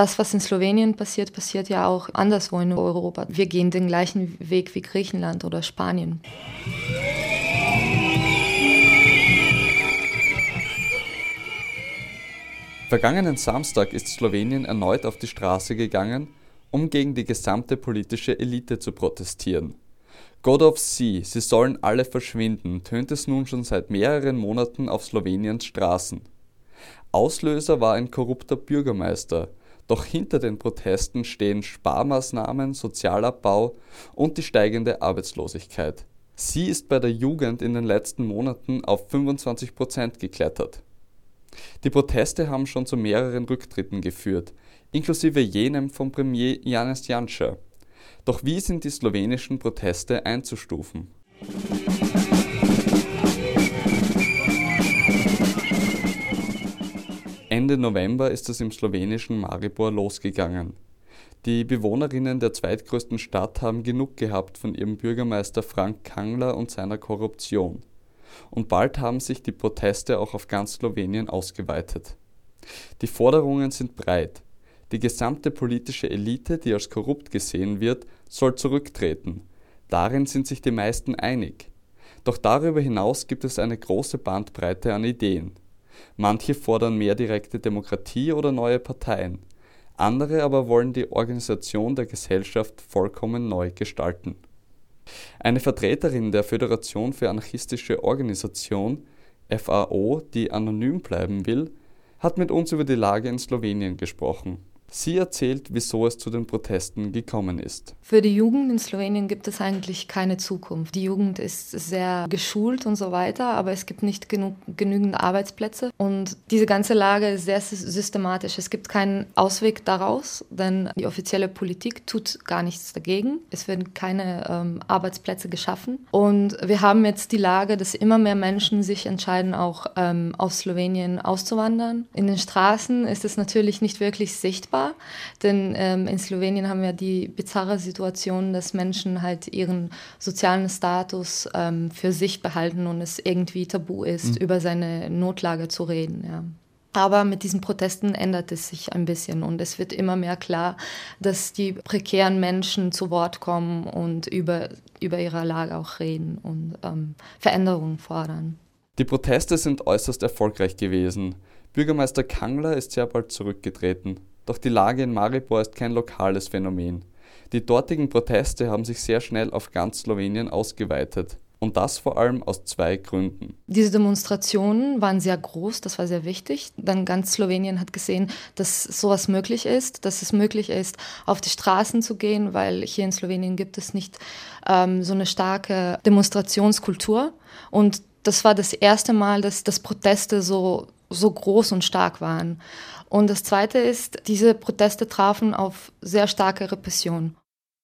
das, was in Slowenien passiert, passiert ja auch anderswo in Europa. Wir gehen den gleichen Weg wie Griechenland oder Spanien. Vergangenen Samstag ist Slowenien erneut auf die Straße gegangen, um gegen die gesamte politische Elite zu protestieren. God of Sea, sie sollen alle verschwinden, tönt es nun schon seit mehreren Monaten auf Sloweniens Straßen. Auslöser war ein korrupter Bürgermeister, doch hinter den Protesten stehen Sparmaßnahmen, Sozialabbau und die steigende Arbeitslosigkeit. Sie ist bei der Jugend in den letzten Monaten auf 25 Prozent geklettert. Die Proteste haben schon zu mehreren Rücktritten geführt, inklusive jenem von Premier Janez Janša. Doch wie sind die slowenischen Proteste einzustufen? Ende November ist es im slowenischen Maribor losgegangen. Die Bewohnerinnen der zweitgrößten Stadt haben genug gehabt von ihrem Bürgermeister Frank Kangler und seiner Korruption und bald haben sich die Proteste auch auf ganz Slowenien ausgeweitet. Die Forderungen sind breit. Die gesamte politische Elite, die als korrupt gesehen wird, soll zurücktreten. Darin sind sich die meisten einig. Doch darüber hinaus gibt es eine große Bandbreite an Ideen. Manche fordern mehr direkte Demokratie oder neue Parteien. Andere aber wollen die Organisation der Gesellschaft vollkommen neu gestalten. Eine Vertreterin der Föderation für anarchistische Organisation (FAO), die anonym bleiben will, hat mit uns über die Lage in Slowenien gesprochen Sie erzählt, wieso es zu den Protesten gekommen ist. Für die Jugend in Slowenien gibt es eigentlich keine Zukunft. Die Jugend ist sehr geschult und so weiter, aber es gibt nicht genug, genügend Arbeitsplätze. Und diese ganze Lage ist sehr systematisch. Es gibt keinen Ausweg daraus, denn die offizielle Politik tut gar nichts dagegen. Es werden keine ähm, Arbeitsplätze geschaffen. Und wir haben jetzt die Lage, dass immer mehr Menschen sich entscheiden, auch ähm, aus Slowenien auszuwandern. In den Straßen ist es natürlich nicht wirklich sichtbar war. Denn ähm, in Slowenien haben wir die bizarre Situation, dass Menschen halt ihren sozialen Status ähm, für sich behalten und es irgendwie tabu ist, mhm. über seine Notlage zu reden. Ja. Aber mit diesen Protesten ändert es sich ein bisschen und es wird immer mehr klar, dass die prekären Menschen zu Wort kommen und über, über ihre Lage auch reden und ähm, Veränderungen fordern. Die Proteste sind äußerst erfolgreich gewesen. Bürgermeister Kangler ist sehr bald zurückgetreten. Doch die Lage in Maribor ist kein lokales Phänomen. Die dortigen Proteste haben sich sehr schnell auf ganz Slowenien ausgeweitet. Und das vor allem aus zwei Gründen. Diese Demonstrationen waren sehr groß, das war sehr wichtig. Dann ganz Slowenien hat gesehen, dass sowas möglich ist, dass es möglich ist, auf die Straßen zu gehen, weil hier in Slowenien gibt es nicht ähm, so eine starke Demonstrationskultur. Und das war das erste Mal, dass, dass Proteste so, so groß und stark waren. Und das Zweite ist, diese Proteste trafen auf sehr starke Repression.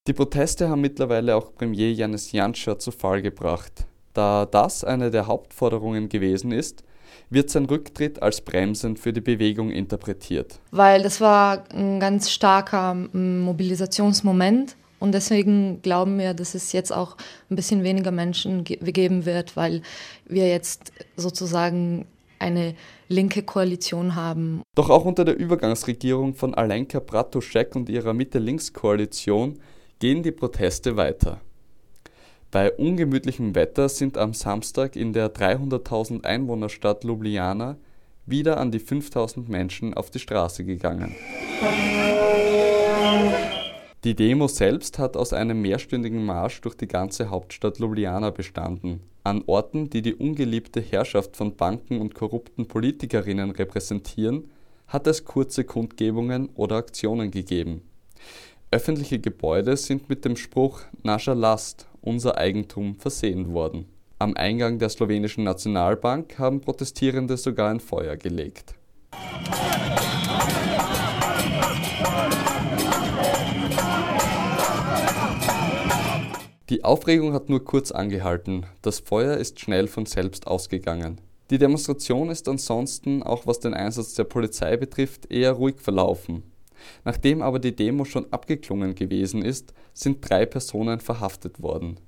Die Proteste haben mittlerweile auch Premier Janis Janša zu Fall gebracht. Da das eine der Hauptforderungen gewesen ist, wird sein Rücktritt als bremsend für die Bewegung interpretiert. Weil das war ein ganz starker Mobilisationsmoment und deswegen glauben wir, dass es jetzt auch ein bisschen weniger Menschen geben wird, weil wir jetzt sozusagen eine linke Koalition haben. Doch auch unter der Übergangsregierung von Alenka Bratušek und ihrer Mitte-Links-Koalition gehen die Proteste weiter. Bei ungemütlichem Wetter sind am Samstag in der 300.000 Einwohnerstadt Ljubljana wieder an die 5000 Menschen auf die Straße gegangen. Die Demo selbst hat aus einem mehrstündigen Marsch durch die ganze Hauptstadt Ljubljana bestanden. An Orten, die die ungeliebte Herrschaft von Banken und korrupten Politikerinnen repräsentieren, hat es kurze Kundgebungen oder Aktionen gegeben. Öffentliche Gebäude sind mit dem Spruch Nascha Last, unser Eigentum versehen worden. Am Eingang der slowenischen Nationalbank haben Protestierende sogar ein Feuer gelegt. Die Aufregung hat nur kurz angehalten, das Feuer ist schnell von selbst ausgegangen. Die Demonstration ist ansonsten, auch was den Einsatz der Polizei betrifft, eher ruhig verlaufen. Nachdem aber die Demo schon abgeklungen gewesen ist, sind drei Personen verhaftet worden.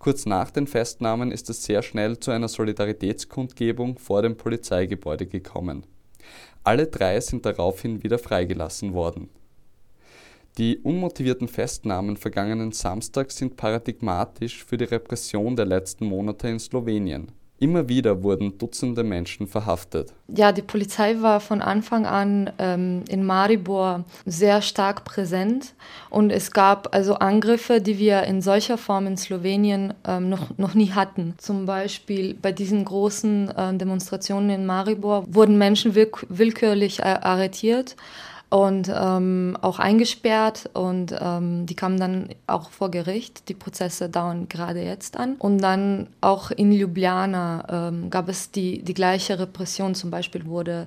Kurz nach den Festnahmen ist es sehr schnell zu einer Solidaritätskundgebung vor dem Polizeigebäude gekommen. Alle drei sind daraufhin wieder freigelassen worden. Die unmotivierten Festnahmen vergangenen Samstag sind paradigmatisch für die Repression der letzten Monate in Slowenien. Immer wieder wurden Dutzende Menschen verhaftet. Ja, die Polizei war von Anfang an ähm, in Maribor sehr stark präsent und es gab also Angriffe, die wir in solcher Form in Slowenien ähm, noch, noch nie hatten. Zum Beispiel bei diesen großen äh, Demonstrationen in Maribor wurden Menschen willk willkürlich arretiert und ähm, auch eingesperrt und ähm, die kamen dann auch vor Gericht. Die Prozesse dauern gerade jetzt an. Und dann auch in Ljubljana ähm, gab es die, die gleiche Repression. Zum Beispiel wurde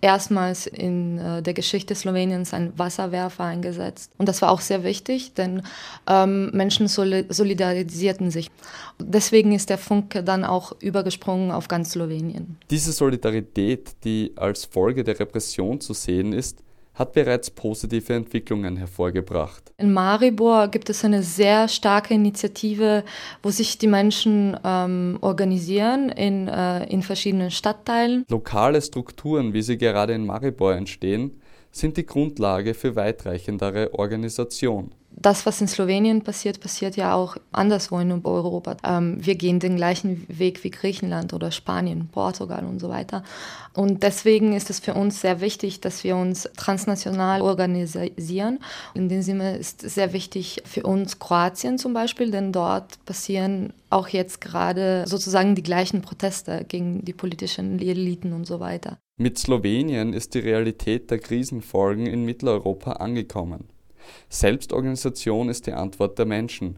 erstmals in äh, der Geschichte Sloweniens ein Wasserwerfer eingesetzt. Und das war auch sehr wichtig, denn ähm, Menschen solidarisierten sich. Deswegen ist der Funke dann auch übergesprungen auf ganz Slowenien. Diese Solidarität, die als Folge der Repression zu sehen ist, hat bereits positive Entwicklungen hervorgebracht. In Maribor gibt es eine sehr starke Initiative, wo sich die Menschen ähm, organisieren in, äh, in verschiedenen Stadtteilen. Lokale Strukturen, wie sie gerade in Maribor entstehen, sind die Grundlage für weitreichendere Organisation das, was in Slowenien passiert, passiert ja auch anderswo in Europa. Ähm, wir gehen den gleichen Weg wie Griechenland oder Spanien, Portugal und so weiter. Und deswegen ist es für uns sehr wichtig, dass wir uns transnational organisieren. In dem Sinne ist sehr wichtig für uns Kroatien zum Beispiel, denn dort passieren auch jetzt gerade sozusagen die gleichen Proteste gegen die politischen Eliten und so weiter. Mit Slowenien ist die Realität der Krisenfolgen in Mitteleuropa angekommen. Selbstorganisation ist die Antwort der Menschen.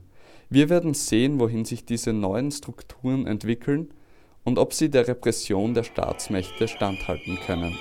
Wir werden sehen, wohin sich diese neuen Strukturen entwickeln und ob sie der Repression der Staatsmächte standhalten können.